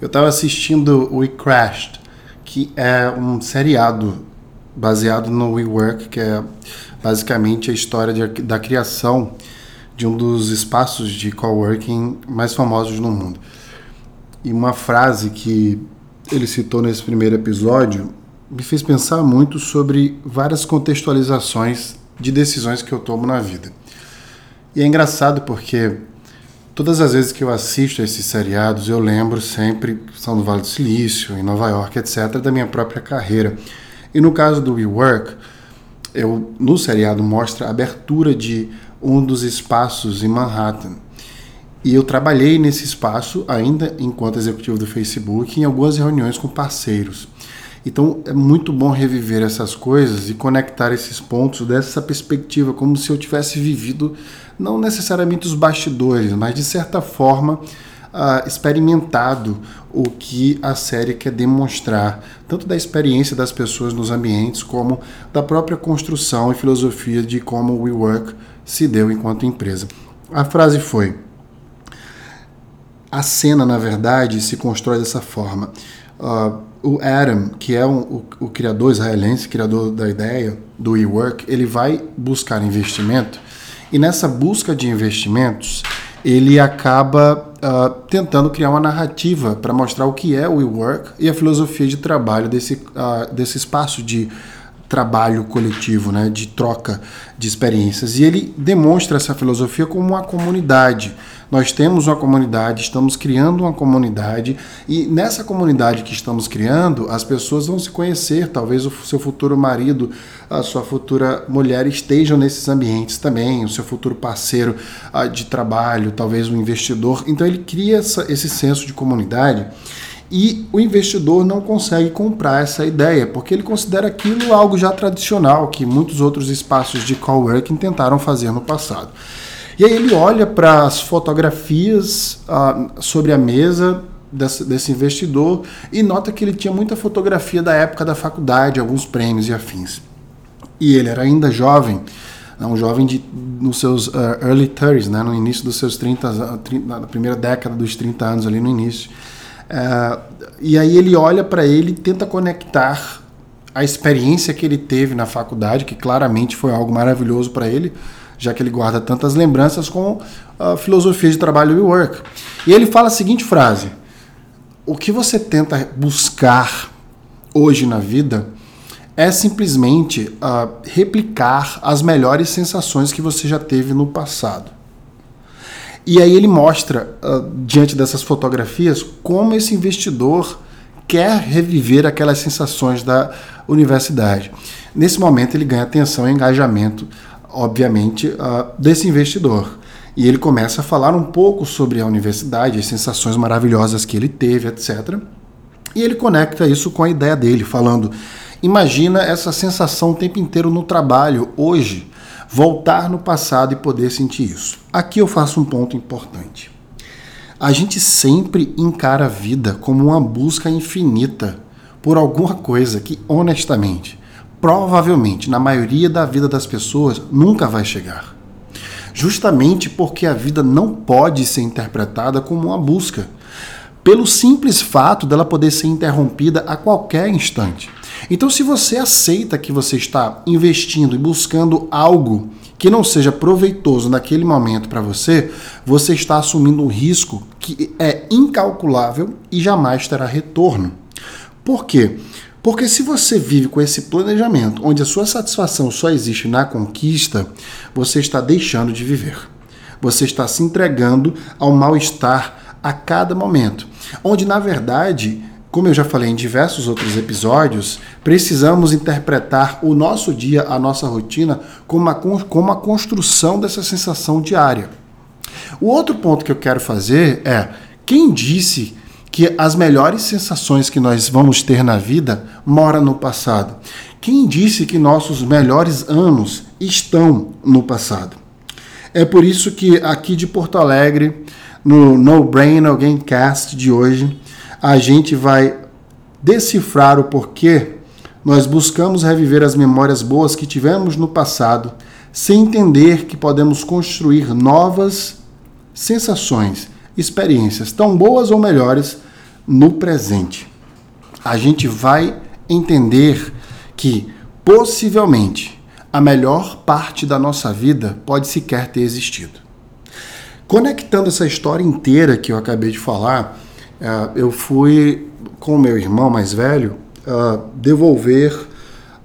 Eu estava assistindo We Crashed, que é um seriado baseado no WeWork, que é basicamente a história de, da criação de um dos espaços de coworking mais famosos no mundo. E uma frase que ele citou nesse primeiro episódio me fez pensar muito sobre várias contextualizações de decisões que eu tomo na vida. E é engraçado porque todas as vezes que eu assisto a esses seriados, eu lembro sempre, são do Vale do Silício, em Nova York, etc., da minha própria carreira. E no caso do WeWork, eu, no seriado mostra a abertura de um dos espaços em Manhattan. E eu trabalhei nesse espaço ainda enquanto executivo do Facebook em algumas reuniões com parceiros. Então é muito bom reviver essas coisas e conectar esses pontos dessa perspectiva, como se eu tivesse vivido não necessariamente os bastidores, mas de certa forma uh, experimentado o que a série quer demonstrar, tanto da experiência das pessoas nos ambientes, como da própria construção e filosofia de como o WeWork se deu enquanto empresa. A frase foi: a cena, na verdade, se constrói dessa forma. Uh, o Adam, que é um, o, o, criador israelense, criador da ideia do WeWork, ele vai buscar investimento. E nessa busca de investimentos ele acaba uh, tentando criar uma narrativa para mostrar o que é o WeWork e a filosofia de trabalho desse, uh, desse espaço de trabalho coletivo, né, de troca de experiências. E ele demonstra essa filosofia como uma comunidade. Nós temos uma comunidade, estamos criando uma comunidade, e nessa comunidade que estamos criando, as pessoas vão se conhecer. Talvez o seu futuro marido, a sua futura mulher estejam nesses ambientes também, o seu futuro parceiro ah, de trabalho, talvez um investidor. Então ele cria essa, esse senso de comunidade e o investidor não consegue comprar essa ideia, porque ele considera aquilo algo já tradicional, que muitos outros espaços de coworking tentaram fazer no passado. E aí ele olha para as fotografias ah, sobre a mesa desse, desse, investidor e nota que ele tinha muita fotografia da época da faculdade, alguns prêmios e afins. E ele era ainda jovem, né, um jovem de, nos seus uh, early 30s, né, no início dos seus 30, 30, na primeira década dos 30 anos, ali no início. É, e aí ele olha para ele e tenta conectar a experiência que ele teve na faculdade, que claramente foi algo maravilhoso para ele, já que ele guarda tantas lembranças com a filosofia de trabalho e work. E ele fala a seguinte frase: O que você tenta buscar hoje na vida é simplesmente uh, replicar as melhores sensações que você já teve no passado. E aí ele mostra, uh, diante dessas fotografias, como esse investidor quer reviver aquelas sensações da universidade. Nesse momento, ele ganha atenção e engajamento, obviamente, uh, desse investidor. E ele começa a falar um pouco sobre a universidade, as sensações maravilhosas que ele teve, etc. E ele conecta isso com a ideia dele, falando: imagina essa sensação o tempo inteiro no trabalho, hoje voltar no passado e poder sentir isso. Aqui eu faço um ponto importante. A gente sempre encara a vida como uma busca infinita por alguma coisa que, honestamente, provavelmente na maioria da vida das pessoas nunca vai chegar. Justamente porque a vida não pode ser interpretada como uma busca, pelo simples fato dela poder ser interrompida a qualquer instante. Então, se você aceita que você está investindo e buscando algo que não seja proveitoso naquele momento para você, você está assumindo um risco que é incalculável e jamais terá retorno. Por quê? Porque se você vive com esse planejamento, onde a sua satisfação só existe na conquista, você está deixando de viver. Você está se entregando ao mal-estar a cada momento. Onde, na verdade, como eu já falei em diversos outros episódios, precisamos interpretar o nosso dia, a nossa rotina, como uma, como a construção dessa sensação diária. O outro ponto que eu quero fazer é: quem disse que as melhores sensações que nós vamos ter na vida moram no passado? Quem disse que nossos melhores anos estão no passado? É por isso que aqui de Porto Alegre, no No Brain Alguém Cast de hoje, a gente vai decifrar o porquê nós buscamos reviver as memórias boas que tivemos no passado, sem entender que podemos construir novas sensações, experiências, tão boas ou melhores, no presente, a gente vai entender que possivelmente a melhor parte da nossa vida pode sequer ter existido. Conectando essa história inteira que eu acabei de falar, uh, eu fui com o meu irmão mais velho uh, devolver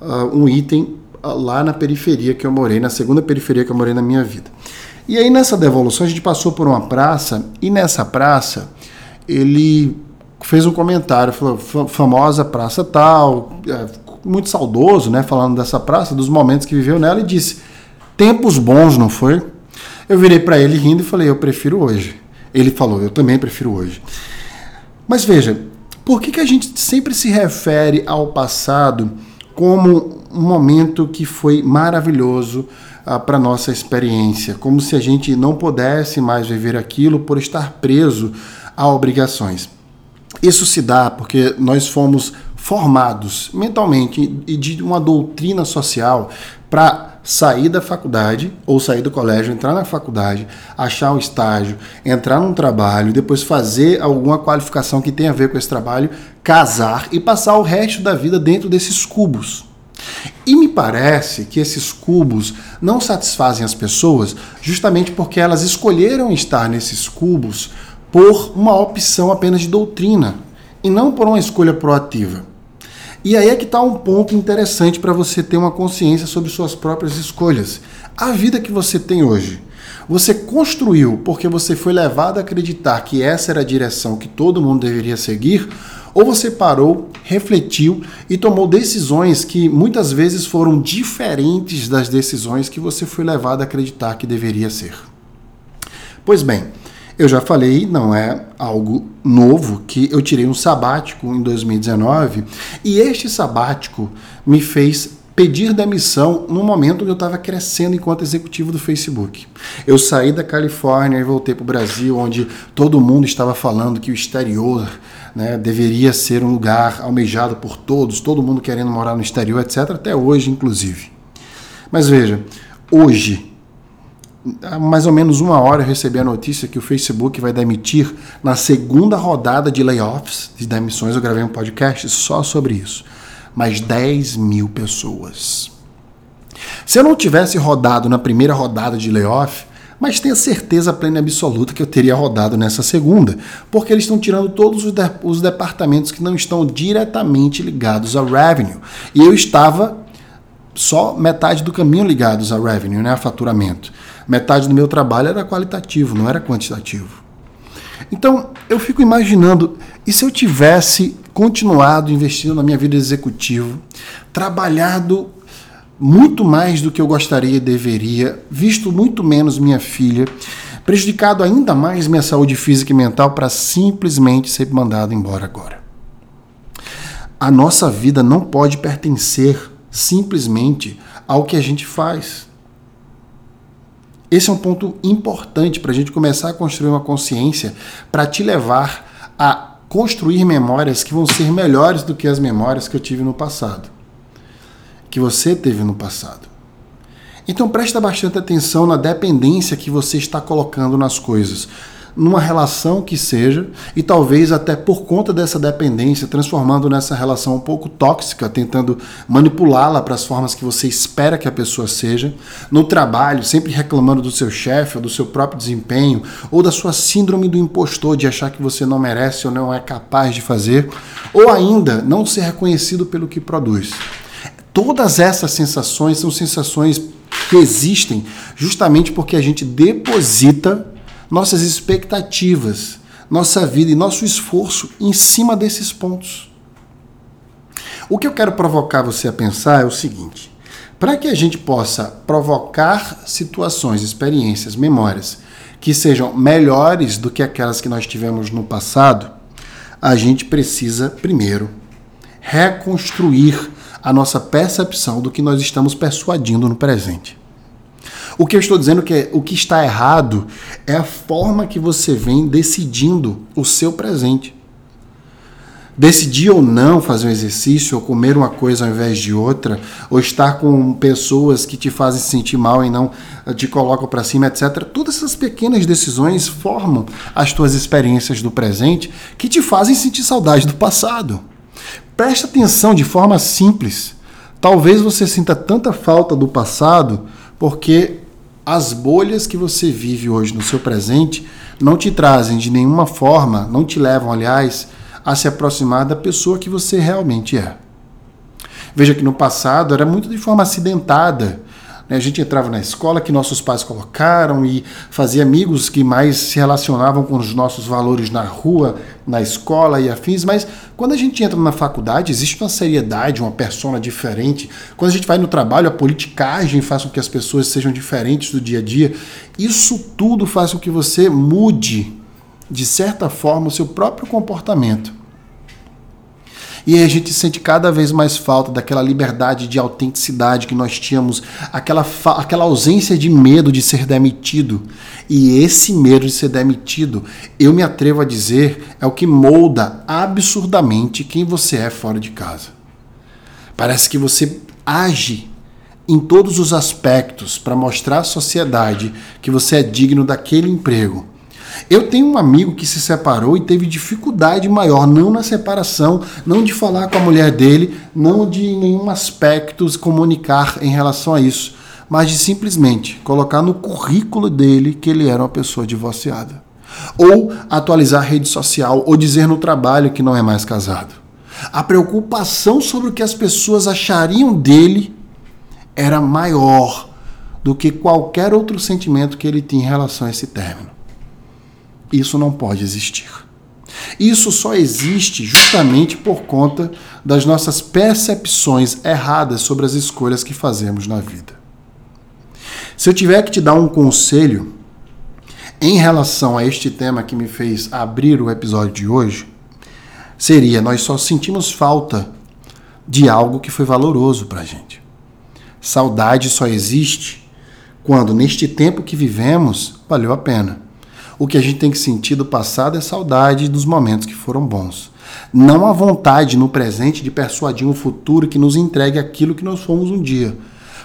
uh, um item lá na periferia que eu morei, na segunda periferia que eu morei na minha vida. E aí nessa devolução a gente passou por uma praça e nessa praça ele fez um comentário, falou famosa praça tal, é, muito saudoso, né, falando dessa praça, dos momentos que viveu nela e disse: "Tempos bons, não foi?" Eu virei para ele rindo e falei: "Eu prefiro hoje". Ele falou: "Eu também prefiro hoje". Mas veja, por que, que a gente sempre se refere ao passado como um momento que foi maravilhoso ah, para nossa experiência, como se a gente não pudesse mais viver aquilo por estar preso a obrigações? Isso se dá porque nós fomos formados mentalmente e de uma doutrina social para sair da faculdade ou sair do colégio, entrar na faculdade, achar um estágio, entrar num trabalho, depois fazer alguma qualificação que tenha a ver com esse trabalho, casar e passar o resto da vida dentro desses cubos. E me parece que esses cubos não satisfazem as pessoas justamente porque elas escolheram estar nesses cubos por uma opção apenas de doutrina e não por uma escolha proativa. E aí é que está um ponto interessante para você ter uma consciência sobre suas próprias escolhas. A vida que você tem hoje, você construiu porque você foi levado a acreditar que essa era a direção que todo mundo deveria seguir, ou você parou, refletiu e tomou decisões que muitas vezes foram diferentes das decisões que você foi levado a acreditar que deveria ser. Pois bem, eu já falei, não é algo novo, que eu tirei um sabático em 2019 e este sabático me fez pedir demissão no momento onde eu estava crescendo enquanto executivo do Facebook. Eu saí da Califórnia e voltei para o Brasil, onde todo mundo estava falando que o exterior né, deveria ser um lugar almejado por todos, todo mundo querendo morar no exterior, etc., até hoje, inclusive. Mas veja, hoje, há mais ou menos uma hora eu recebi a notícia que o Facebook vai demitir na segunda rodada de layoffs, de demissões. Eu gravei um podcast só sobre isso. Mais 10 mil pessoas. Se eu não tivesse rodado na primeira rodada de layoff, mas tenha certeza plena e absoluta que eu teria rodado nessa segunda, porque eles estão tirando todos os, de os departamentos que não estão diretamente ligados ao revenue. E eu estava só metade do caminho ligados ao revenue, né, a faturamento metade do meu trabalho era qualitativo, não era quantitativo. Então, eu fico imaginando, e se eu tivesse continuado investindo na minha vida executiva, trabalhado muito mais do que eu gostaria e deveria, visto muito menos minha filha, prejudicado ainda mais minha saúde física e mental para simplesmente ser mandado embora agora. A nossa vida não pode pertencer simplesmente ao que a gente faz. Esse é um ponto importante para a gente começar a construir uma consciência para te levar a construir memórias que vão ser melhores do que as memórias que eu tive no passado, que você teve no passado. Então presta bastante atenção na dependência que você está colocando nas coisas numa relação que seja, e talvez até por conta dessa dependência, transformando nessa relação um pouco tóxica, tentando manipulá-la para as formas que você espera que a pessoa seja, no trabalho, sempre reclamando do seu chefe, ou do seu próprio desempenho, ou da sua síndrome do impostor de achar que você não merece ou não é capaz de fazer, ou ainda não ser reconhecido pelo que produz. Todas essas sensações são sensações que existem justamente porque a gente deposita nossas expectativas, nossa vida e nosso esforço em cima desses pontos. O que eu quero provocar você a pensar é o seguinte: para que a gente possa provocar situações, experiências, memórias que sejam melhores do que aquelas que nós tivemos no passado, a gente precisa, primeiro, reconstruir a nossa percepção do que nós estamos persuadindo no presente. O que eu estou dizendo que é, o que está errado é a forma que você vem decidindo o seu presente. decidir ou não fazer um exercício, ou comer uma coisa ao invés de outra, ou estar com pessoas que te fazem se sentir mal e não te colocam para cima, etc. Todas essas pequenas decisões formam as tuas experiências do presente que te fazem sentir saudade do passado. Preste atenção de forma simples. Talvez você sinta tanta falta do passado porque as bolhas que você vive hoje no seu presente não te trazem de nenhuma forma, não te levam, aliás, a se aproximar da pessoa que você realmente é. Veja que no passado era muito de forma acidentada. Né? A gente entrava na escola que nossos pais colocaram e fazia amigos que mais se relacionavam com os nossos valores na rua, na escola e afins, mas quando a gente entra na faculdade, existe uma seriedade, uma persona diferente. Quando a gente vai no trabalho, a politicagem faz com que as pessoas sejam diferentes do dia a dia. Isso tudo faz com que você mude de certa forma, o seu próprio comportamento. E a gente sente cada vez mais falta daquela liberdade de autenticidade que nós tínhamos, aquela, aquela ausência de medo de ser demitido. E esse medo de ser demitido, eu me atrevo a dizer, é o que molda absurdamente quem você é fora de casa. Parece que você age em todos os aspectos para mostrar à sociedade que você é digno daquele emprego eu tenho um amigo que se separou e teve dificuldade maior, não na separação, não de falar com a mulher dele, não de em nenhum aspecto se comunicar em relação a isso, mas de simplesmente colocar no currículo dele que ele era uma pessoa divorciada. Ou atualizar a rede social, ou dizer no trabalho que não é mais casado. A preocupação sobre o que as pessoas achariam dele era maior do que qualquer outro sentimento que ele tinha em relação a esse término. Isso não pode existir. Isso só existe justamente por conta das nossas percepções erradas sobre as escolhas que fazemos na vida. Se eu tiver que te dar um conselho em relação a este tema que me fez abrir o episódio de hoje, seria: nós só sentimos falta de algo que foi valoroso para a gente. Saudade só existe quando, neste tempo que vivemos, valeu a pena. O que a gente tem que sentir do passado é saudade dos momentos que foram bons. Não a vontade no presente de persuadir um futuro que nos entregue aquilo que nós fomos um dia.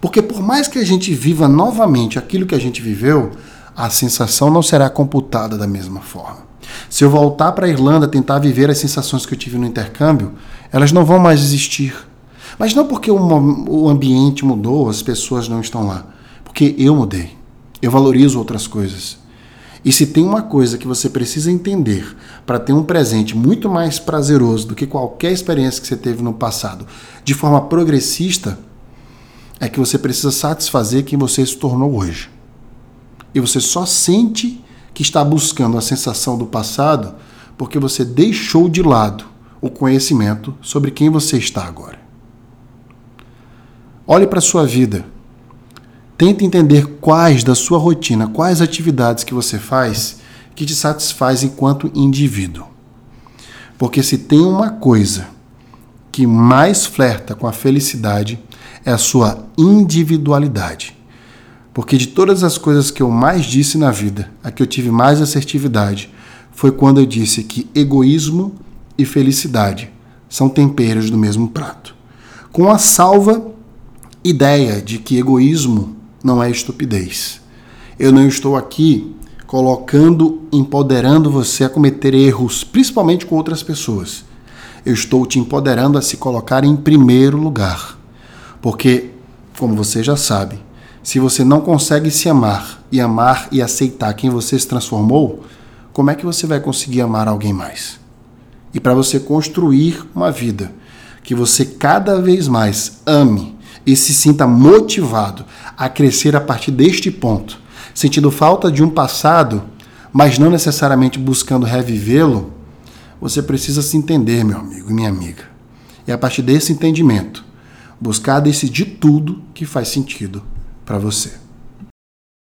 Porque por mais que a gente viva novamente aquilo que a gente viveu, a sensação não será computada da mesma forma. Se eu voltar para a Irlanda tentar viver as sensações que eu tive no intercâmbio, elas não vão mais existir. Mas não porque o ambiente mudou, as pessoas não estão lá. Porque eu mudei. Eu valorizo outras coisas. E se tem uma coisa que você precisa entender para ter um presente muito mais prazeroso do que qualquer experiência que você teve no passado, de forma progressista, é que você precisa satisfazer quem você se tornou hoje. E você só sente que está buscando a sensação do passado porque você deixou de lado o conhecimento sobre quem você está agora. Olhe para a sua vida Tente entender quais da sua rotina, quais atividades que você faz que te satisfaz enquanto indivíduo. Porque se tem uma coisa que mais flerta com a felicidade é a sua individualidade. Porque de todas as coisas que eu mais disse na vida, a que eu tive mais assertividade foi quando eu disse que egoísmo e felicidade são temperos do mesmo prato. Com a salva ideia de que egoísmo não é estupidez. Eu não estou aqui colocando, empoderando você a cometer erros, principalmente com outras pessoas. Eu estou te empoderando a se colocar em primeiro lugar. Porque, como você já sabe, se você não consegue se amar e amar e aceitar quem você se transformou, como é que você vai conseguir amar alguém mais? E para você construir uma vida que você cada vez mais ame e se sinta motivado a crescer a partir deste ponto, sentindo falta de um passado, mas não necessariamente buscando revivê-lo, você precisa se entender, meu amigo e minha amiga. E a partir desse entendimento, buscar decidir tudo que faz sentido para você.